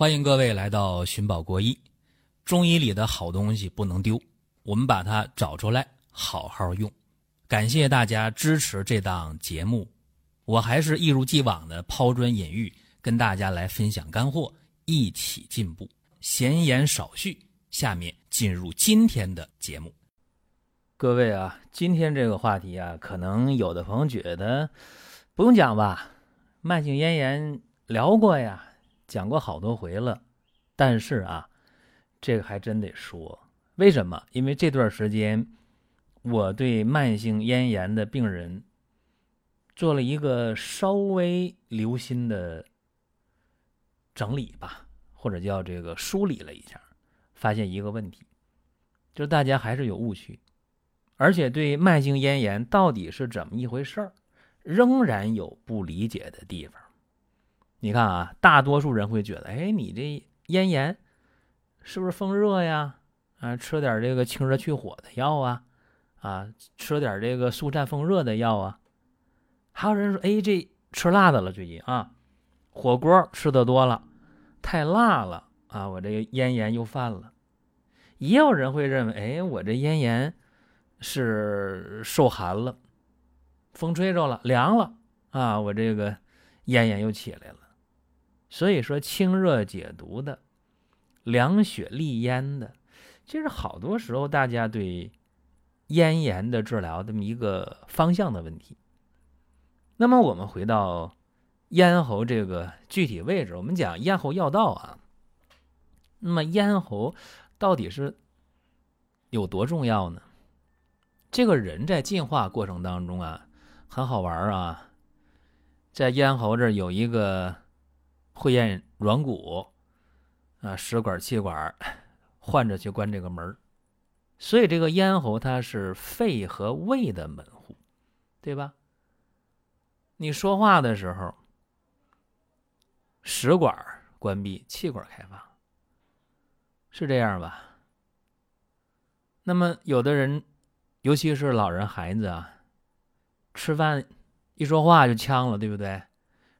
欢迎各位来到寻宝国医。中医里的好东西不能丢，我们把它找出来，好好用。感谢大家支持这档节目，我还是一如既往的抛砖引玉，跟大家来分享干货，一起进步。闲言少叙，下面进入今天的节目。各位啊，今天这个话题啊，可能有的朋友觉得不用讲吧，慢性咽炎聊过呀，讲过好多回了。但是啊，这个还真得说，为什么？因为这段时间我对慢性咽炎的病人做了一个稍微留心的整理吧，或者叫这个梳理了一下，发现一个问题，就是大家还是有误区。而且对慢性咽炎到底是怎么一回事儿，仍然有不理解的地方。你看啊，大多数人会觉得，哎，你这咽炎是不是风热呀？啊，吃点这个清热去火的药啊，啊，吃点这个速战风热的药啊。还有人说，哎，这吃辣的了，最近啊，火锅吃的多了，太辣了啊，我这个咽炎又犯了。也有人会认为，哎，我这咽炎。是受寒了，风吹着了，凉了啊！我这个咽炎又起来了。所以说，清热解毒的、凉血利咽的，其实好多时候大家对咽炎的治疗这么一个方向的问题。那么，我们回到咽喉这个具体位置，我们讲咽喉要道啊。那么，咽喉到底是有多重要呢？这个人在进化过程当中啊，很好玩啊，在咽喉这有一个会咽软骨啊，食管、气管，患者去关这个门所以这个咽喉它是肺和胃的门户，对吧？你说话的时候，食管关闭，气管开放，是这样吧？那么有的人。尤其是老人、孩子啊，吃饭一说话就呛了，对不对？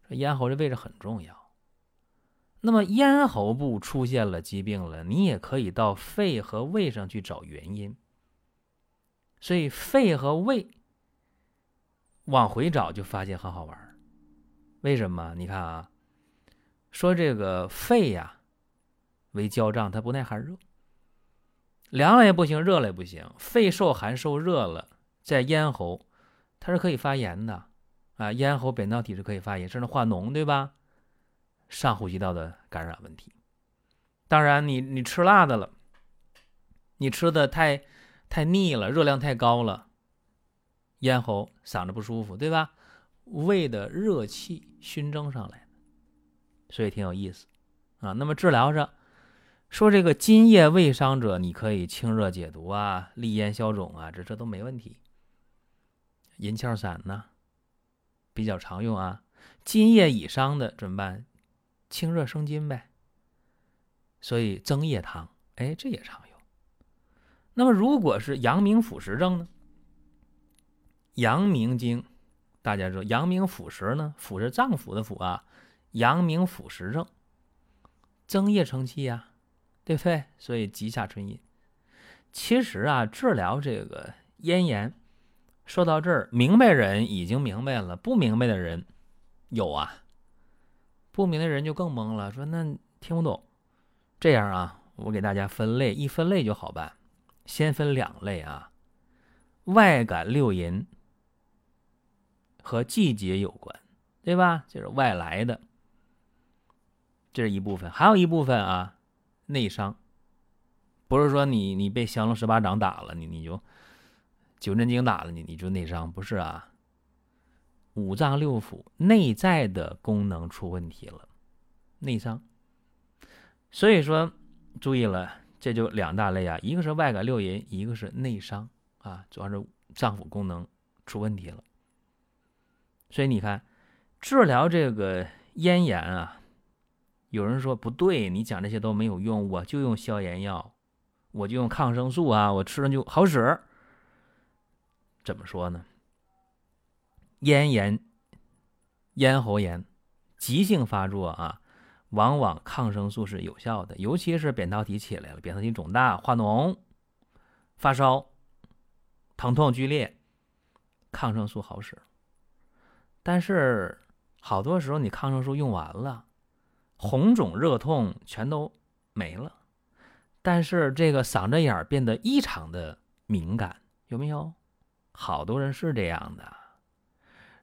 咽喉这位置很重要。那么咽喉部出现了疾病了，你也可以到肺和胃上去找原因。所以肺和胃往回找，就发现很好玩。为什么？你看啊，说这个肺呀为焦胀，它不耐寒热。凉了也不行，热了也不行。肺受寒受热了，在咽喉，它是可以发炎的啊。咽喉扁桃体是可以发炎，甚至化脓，对吧？上呼吸道的感染问题。当然，你你吃辣的了，你吃的太太腻了，热量太高了，咽喉嗓子不舒服，对吧？胃的热气熏蒸上来所以挺有意思啊。那么治疗上。说这个津液胃伤者，你可以清热解毒啊，利咽消肿啊，这这都没问题。银翘散呢，比较常用啊。津液已伤的怎么办？清热生津呗。所以增液汤，哎，这也常用。那么如果是阳明腑实症呢？阳明经，大家知道阳明腑实呢？腑是脏腑的腑啊。阳明腑实症，增液成气呀。对不对？所以急下春阴。其实啊，治疗这个咽炎，说到这儿，明白人已经明白了，不明白的人有啊。不明的人就更懵了，说那听不懂。这样啊，我给大家分类，一分类就好办。先分两类啊，外感六淫和季节有关，对吧？就是外来的，这是一部分，还有一部分啊。内伤，不是说你你被降龙十八掌打了，你你就九针经打了你你就内伤，不是啊？五脏六腑内在的功能出问题了，内伤。所以说注意了，这就两大类啊，一个是外感六淫，一个是内伤啊，主要是脏腑功能出问题了。所以你看，治疗这个咽炎啊。有人说不对，你讲这些都没有用，我就用消炎药，我就用抗生素啊，我吃了就好使。怎么说呢？咽炎、咽喉炎急性发作啊，往往抗生素是有效的，尤其是扁桃体起来了，扁桃体肿大、化脓、发烧、疼痛剧烈，抗生素好使。但是好多时候你抗生素用完了，红肿热痛全都没了，但是这个嗓子眼儿变得异常的敏感，有没有？好多人是这样的，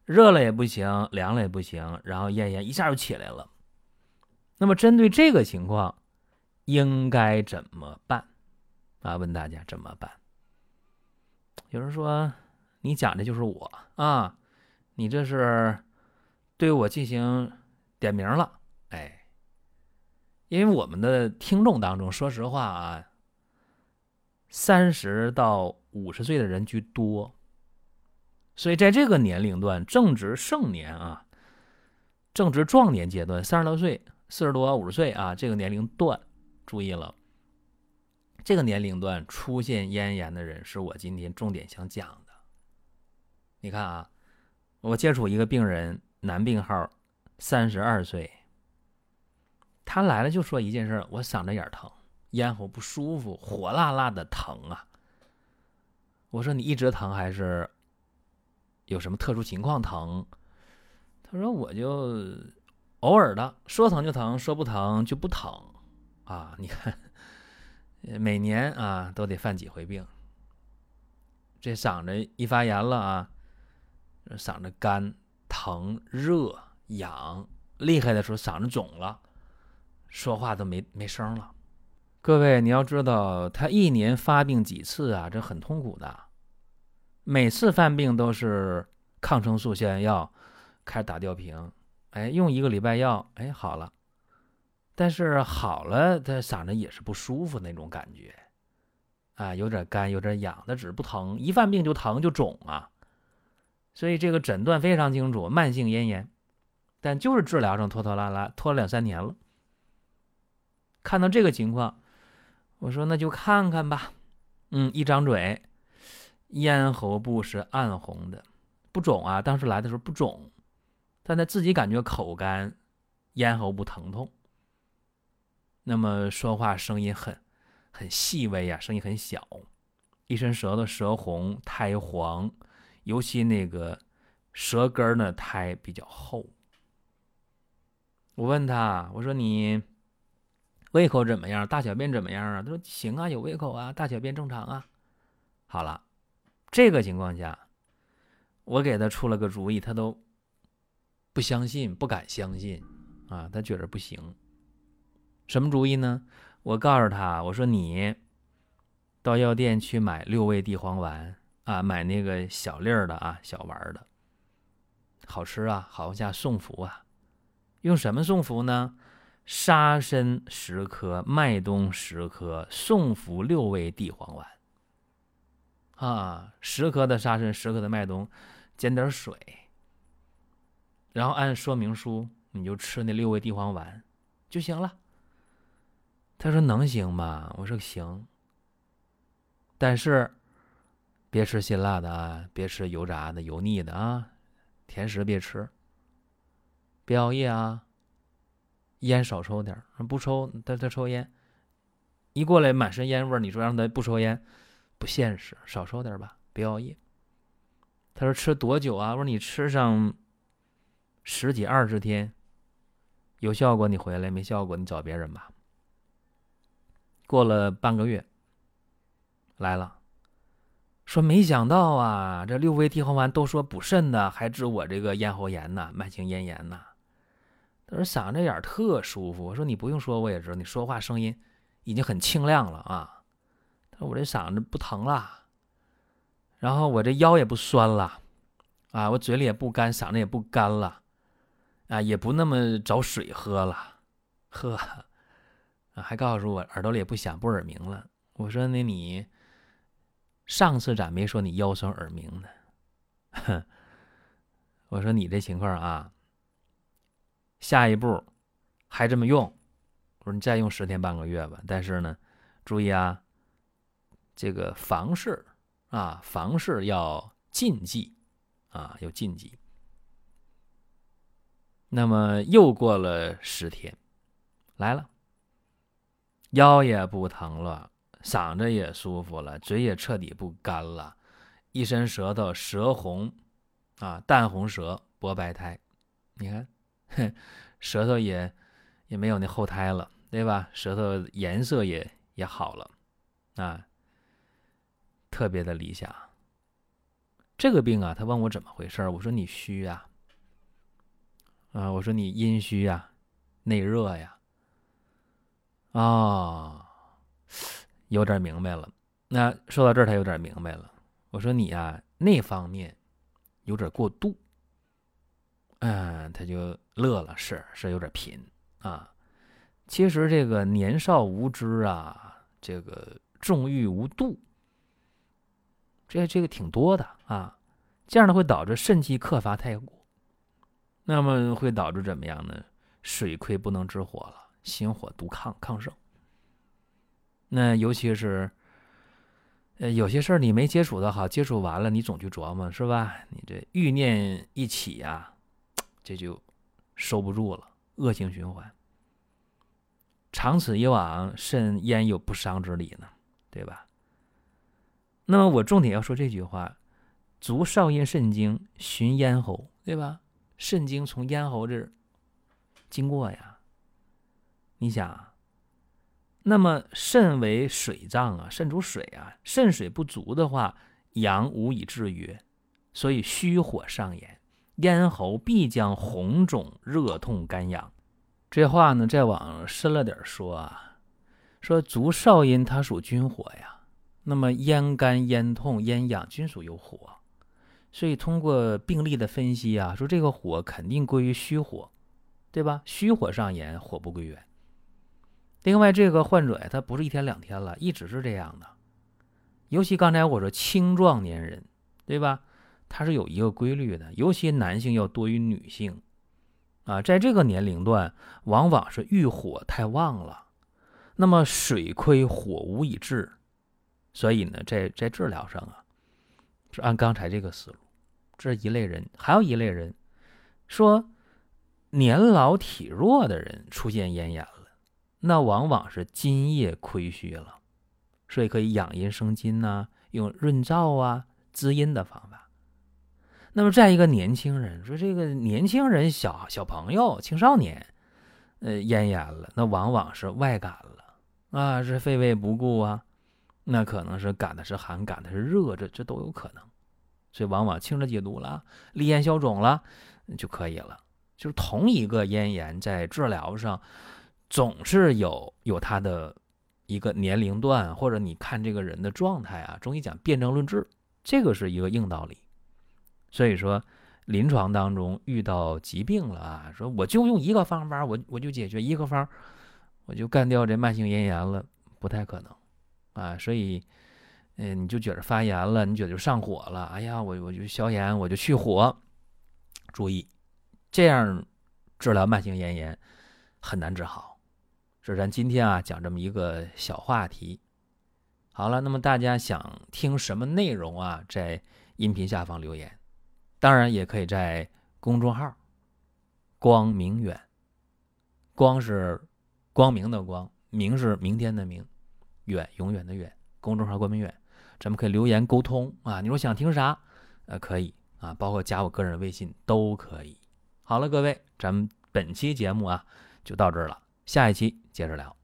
热了也不行，凉了也不行，然后咽炎一下就起来了。那么，针对这个情况，应该怎么办？啊，问大家怎么办？有人说，你讲的就是我啊，你这是对我进行点名了。哎，因为我们的听众当中，说实话啊，三十到五十岁的人居多，所以在这个年龄段，正值盛年啊，正值壮年阶段，三十多岁。四十多、五十岁啊，这个年龄段，注意了，这个年龄段出现咽炎的人，是我今天重点想讲的。你看啊，我接触一个病人，男病号，三十二岁，他来了就说一件事：我嗓子眼疼，咽喉不舒服，火辣辣的疼啊。我说你一直疼还是有什么特殊情况疼？他说我就。偶尔的，说疼就疼，说不疼就不疼，啊！你看，每年啊都得犯几回病。这嗓子一发炎了啊，嗓子干、疼、热、痒，厉害的时候嗓子肿了，说话都没没声了。各位，你要知道，他一年发病几次啊？这很痛苦的。每次犯病都是抗生素、消炎药，开始打吊瓶。哎，用一个礼拜药，哎，好了，但是好了，他嗓子也是不舒服那种感觉，啊，有点干，有点痒，他只是不疼，一犯病就疼就肿啊，所以这个诊断非常清楚，慢性咽炎，但就是治疗上拖拖拉拉，拖了两三年了。看到这个情况，我说那就看看吧，嗯，一张嘴，咽喉部是暗红的，不肿啊，当时来的时候不肿。但他自己感觉口干，咽喉部疼痛。那么说话声音很很细微呀，声音很小，一伸舌头舌红苔黄，尤其那个舌根呢苔比较厚。我问他，我说你胃口怎么样？大小便怎么样啊？他说行啊，有胃口啊，大小便正常啊。好了，这个情况下，我给他出了个主意，他都。不相信，不敢相信，啊，他觉得不行。什么主意呢？我告诉他，我说你到药店去买六味地黄丸啊，买那个小粒儿的啊，小丸的，好吃啊，好下送服啊。用什么送服呢？沙参十颗，麦冬十颗，送服六味地黄丸。啊，十克的沙参，十克的麦冬，煎点水。然后按说明书，你就吃那六味地黄丸就行了。他说能行吗？我说行，但是别吃辛辣的，别吃油炸的、油腻的啊，甜食别吃，别熬夜啊，烟少抽点不抽他他抽烟，一过来满身烟味你说让他不抽烟，不现实，少抽点吧，别熬夜。他说吃多久啊？我说你吃上。十几二十天，有效果你回来，没效果你找别人吧。过了半个月，来了，说没想到啊，这六味地黄丸都说补肾的，还治我这个咽喉炎呢，慢性咽炎呢。他说嗓子眼特舒服。我说你不用说，我也知道，你说话声音已经很清亮了啊。我这嗓子不疼了，然后我这腰也不酸了，啊，我嘴里也不干，嗓子也不干了。啊，也不那么找水喝了，呵，还告诉我耳朵里也不响不耳鸣了。我说那你上次咋没说你腰酸耳鸣呢？哼，我说你这情况啊，下一步还这么用？我说你再用十天半个月吧。但是呢，注意啊，这个房事啊，房事要禁忌啊，要禁忌。那么又过了十天，来了，腰也不疼了，嗓子也舒服了，嘴也彻底不干了，一伸舌头，舌红啊，淡红舌，薄白苔，你看，舌头也也没有那后苔了，对吧？舌头颜色也也好了，啊，特别的理想。这个病啊，他问我怎么回事我说你虚呀，啊，我说你阴虚呀，内热呀，啊，有点明白了。那说到这儿，他有点明白了。我说你呀，那方面有点过度。嗯，他就乐了，是是有点贫啊。其实这个年少无知啊，这个纵欲无度。这这个挺多的啊，这样呢会导致肾气克伐太过，那么会导致怎么样呢？水亏不能制火了，心火独亢亢盛。那尤其是，呃，有些事儿你没接触的好，接触完了你总去琢磨，是吧？你这欲念一起呀，这就收不住了，恶性循环。长此以往，肾焉有不伤之理呢？对吧？那么我重点要说这句话：足少阴肾经循咽喉，对吧？肾经从咽喉这儿经过呀。你想，那么肾为水脏啊，肾主水啊，肾水不足的话，阳无以制约，所以虚火上炎，咽喉必将红肿、热痛、干痒。这话呢，再往深了点说啊，说足少阴它属君火呀。那么咽干、咽痛、咽痒均属有火，所以通过病例的分析啊，说这个火肯定归于虚火，对吧？虚火上炎，火不归元。另外，这个患者呀，他不是一天两天了，一直是这样的。尤其刚才我说青壮年人，对吧？他是有一个规律的，尤其男性要多于女性啊，在这个年龄段，往往是欲火太旺了，那么水亏火无以制。所以呢，在在治疗上啊，是按刚才这个思路，这是一类人。还有一类人，说年老体弱的人出现咽炎了，那往往是津液亏虚了，所以可以养阴生津呐，用润燥啊、滋阴的方法。那么再一个年轻人，说这个年轻人小小朋友、青少年，呃，咽炎了，那往往是外感了啊，是肺胃不顾啊。那可能是感的是寒，感的是热，这这都有可能，所以往往清热解毒了，利咽消肿了就可以了。就是同一个咽炎在治疗上，总是有有它的一个年龄段，或者你看这个人的状态啊。中医讲辨证论治，这个是一个硬道理。所以说，临床当中遇到疾病了啊，说我就用一个方法，我我就解决一个方，我就干掉这慢性咽炎了，不太可能。啊，所以，嗯，你就觉得发炎了，你觉得就上火了，哎呀，我我就消炎，我就去火。注意，这样治疗慢性咽炎很难治好。这是咱今天啊讲这么一个小话题。好了，那么大家想听什么内容啊，在音频下方留言，当然也可以在公众号“光明远”，光是光明的光，明是明天的明。远永远的远，公众号关明远，咱们可以留言沟通啊。你说想听啥，呃，可以啊，包括加我个人微信都可以。好了，各位，咱们本期节目啊就到这儿了，下一期接着聊。